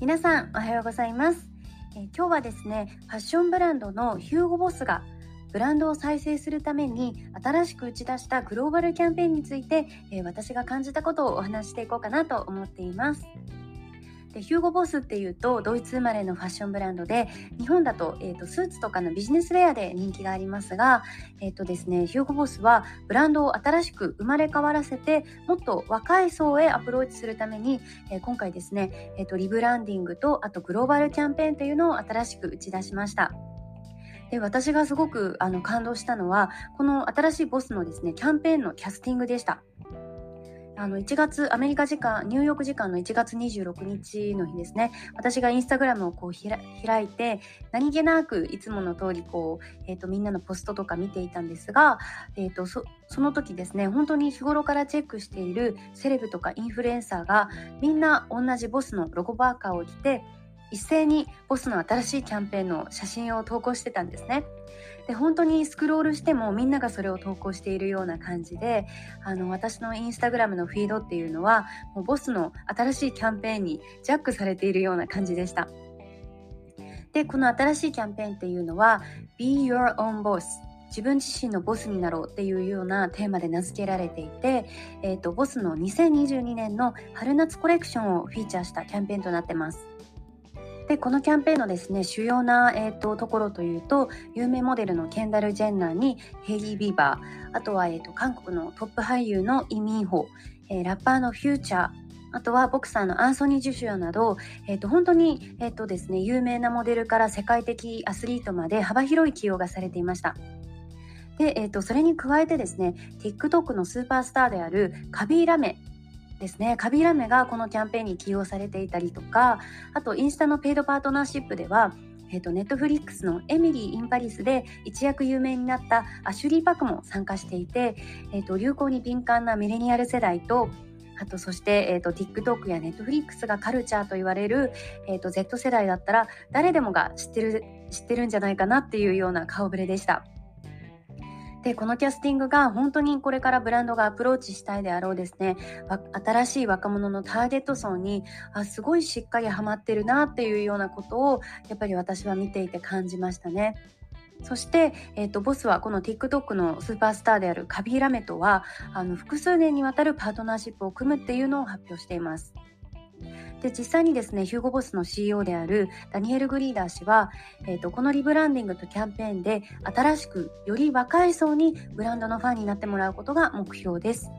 皆さんおはようございます、え今日はですねファッションブランドのヒューゴボスがブランドを再生するために新しく打ち出したグローバルキャンペーンについて、え私が感じたことをお話していこうかなと思っています。でヒューゴ・ボスっていうとドイツ生まれのファッションブランドで日本だと,、えーと、スーツとかのビジネスウェアで人気がありますが、えーとですね、ヒューゴ・ボスはブランドを新しく生まれ変わらせてもっと若い層へアプローチするために、えー、今回ですね、えーと、リブランディングとあとグローバルキャンペーンというのを新しく打ち出しました。で私がすごくあの感動したのはこの新しいボスのですねキャンペーンのキャスティングでした。あの1月アメリカ時間ニューヨーク時間の1月26日の日ですね。私がインスタグラムをこう開いて何気なくいつもの通りこう、えーと、みんなのポストとか見ていたんですが、えーと、そその時ですね本当に日頃からチェックしているセレブとかインフルエンサーがみんな同じボスのロゴバーカーを着て一斉にボスの新しいキャンペーンの写真を投稿してたんですね。で本当にスクロールしてもみんながそれを投稿しているような感じであの私のインスタグラムのフィードっていうのはもうボスの新しいキャンペーンにジャックされているような感じでした。でこの新しいキャンペーンっていうのは Be Your Own Boss 自分自身のボスになろうっていうようなテーマで名付けられていて、えーとボスの2022年の春夏コレクションをフィーチャーしたキャンペーンとなってます。でこのキャンペーンのですね主要な、えーと、ところというと有名モデルのケンダル・ジェンナーにヘイリー・ビーバーあとは、えーと、韓国のトップ俳優のイ・ミンホ、えー、ラッパーのフューチャーあとはボクサーのアンソニー・ジョシュアなど、えーと、本当に、えーとですね、有名なモデルから世界的アスリートまで幅広い起用がされていました。で、えーと、それに加えてですね TikTok のスーパースターであるカビー・ラメですねカビラメがこのキャンペーンに起用されていたりとかあとインスタの paid partnership では、ネットフリックスの「エミリー・イン・パリス」で一躍有名になったアシュリー・パクも参加していて、えーと、流行に敏感なミレニアル世代とあとそして、えーと、TikTok や Netflix がカルチャーと言われる、えー、と Z 世代だったら誰でもが知ってる知ってるんじゃないかなっていうような顔ぶれでした。でこのキャスティングが本当にこれからブランドがアプローチしたいであろうですね新しい若者のターゲット層にあすごいしっかりハマってるなっていうようなことをやっぱり私は見ていて感じましたね。そして、えーと、ボスはこの TikTok のスーパースターであるカビーラメとはあの複数年にわたるパートナーシップを組むっていうのを発表しています。で実際にですねヒューゴボスの CEO であるダニエル・グリーダー氏は、えーと、このリブランディングとキャンペーンで新しくより若い層にブランドのファンになってもらうことが目標です。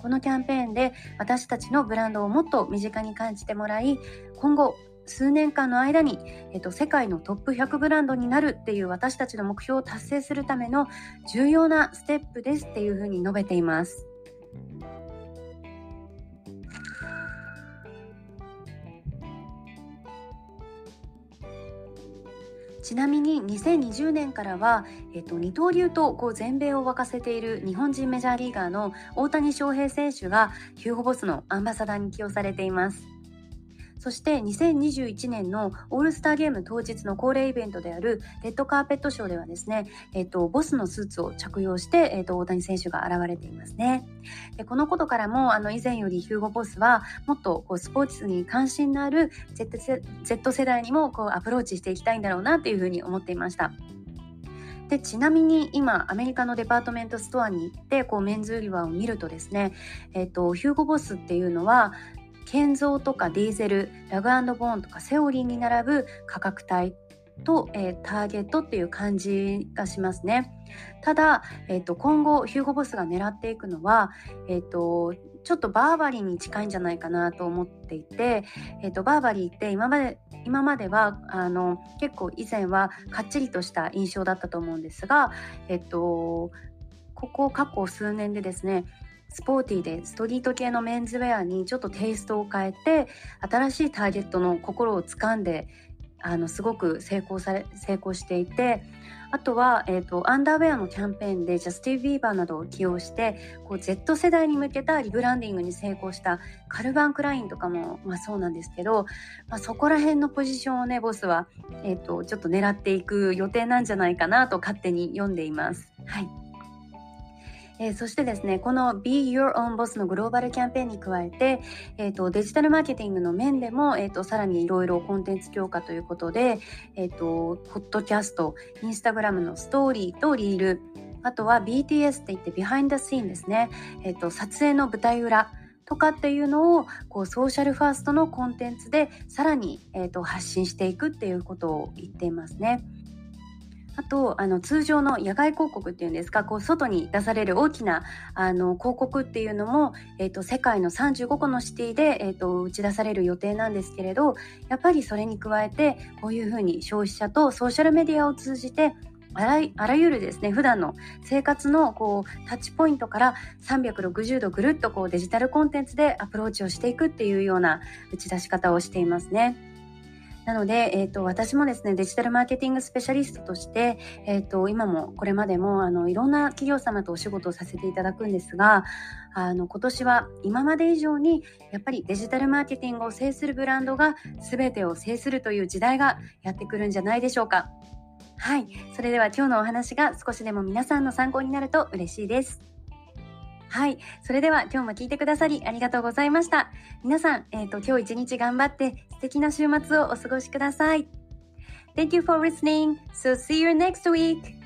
このキャンペーンで私たちのブランドをもっと身近に感じてもらい今後数年間の間に、えっと、世界のトップ100ブランドになるっていう私たちの目標を達成するための重要なステップですっていうふうに述べています。ちなみに2020年からは、えっと、二刀流とこう全米を沸かせている日本人メジャーリーガーの大谷翔平選手がヒューゴボスのアンバサダーに起用されています。そして2021年のオールスターゲーム当日の恒例イベントであるレッドカーペットショーではですね、えっと、ボスのスーツを着用して、えっと、大谷選手が現れていますね。でこのことからもあの以前よりヒューゴ・ボスはもっとこうスポーツに関心のある Z, Z 世代にもこうアプローチしていきたいんだろうなというふうに思っていました。でちなみに今アメリカのデパートメントストアに行ってこうメンズ売り場を見るとですね、えーとヒューゴボスっていうのはケンゾーとかディーゼルラグボーンとかセオリーに並ぶ価格帯と、えー、ターゲットっていう感じがしますね。ただ、えーと、今後ヒューゴボスが狙っていくのは、えーと、ちょっとバーバリーに近いんじゃないかなと思っていて、えーと、バーバリーって今まで今まではあの結構以前はかっちりとした印象だったと思うんですが、えっ、ー、とここ過去数年でですねスポーティーでストリート系のメンズウェアにちょっとテイストを変えて新しいターゲットの心をつかんであのすごく成功され成功していてあとは、えーと、アンダーウェアのキャンペーンでジャスティン・ビーバーなどを起用してこう Z 世代に向けたリブランディングに成功したカルバン・クラインとかも、まあ、そうなんですけど、まあ、そこら辺のポジションをねボスは、えーとちょっと狙っていく予定なんじゃないかなと勝手に読んでいます。はいえー、そしてですね、この Be Your Own Boss のグローバルキャンペーンに加えて、えーと、デジタルマーケティングの面でも、えーと、さらにいろいろコンテンツ強化ということで、えーと、ポッドキャスト、インスタグラムのストーリーとリール、あとは BTS って言ってビハインドシーンですね、えー、と撮影の舞台裏とかっていうのをこうソーシャルファーストのコンテンツでさらに、えー、と発信していくっていうことを言っていますね。あとあの通常の野外広告っていうんですかこう外に出される大きなあの広告っていうのも、えーと、世界の35個のシティで、えーと、打ち出される予定なんですけれどやっぱりそれに加えてこういうふうに消費者とソーシャルメディアを通じてあらあらゆるですね普段の生活のこうタッチポイントから360度ぐるっとこうデジタルコンテンツでアプローチをしていくっていうような打ち出し方をしていますね。なので、えーと、私もですねデジタルマーケティングスペシャリストとして、えーと、今もこれまでもあのいろんな企業様とお仕事をさせていただくんですがあの今年は今まで以上にやっぱりデジタルマーケティングを制するブランドが全てを制するという時代がやってくるんじゃないでしょうか。はい、それでは今日のお話が少しでも皆さんの参考になると嬉しいです。はい。それでは今日も聞いてくださりありがとうございました。皆さん、えっ、ー、と、今日一日頑張って素敵な週末をお過ごしください。Thank you for listening. So see you next week.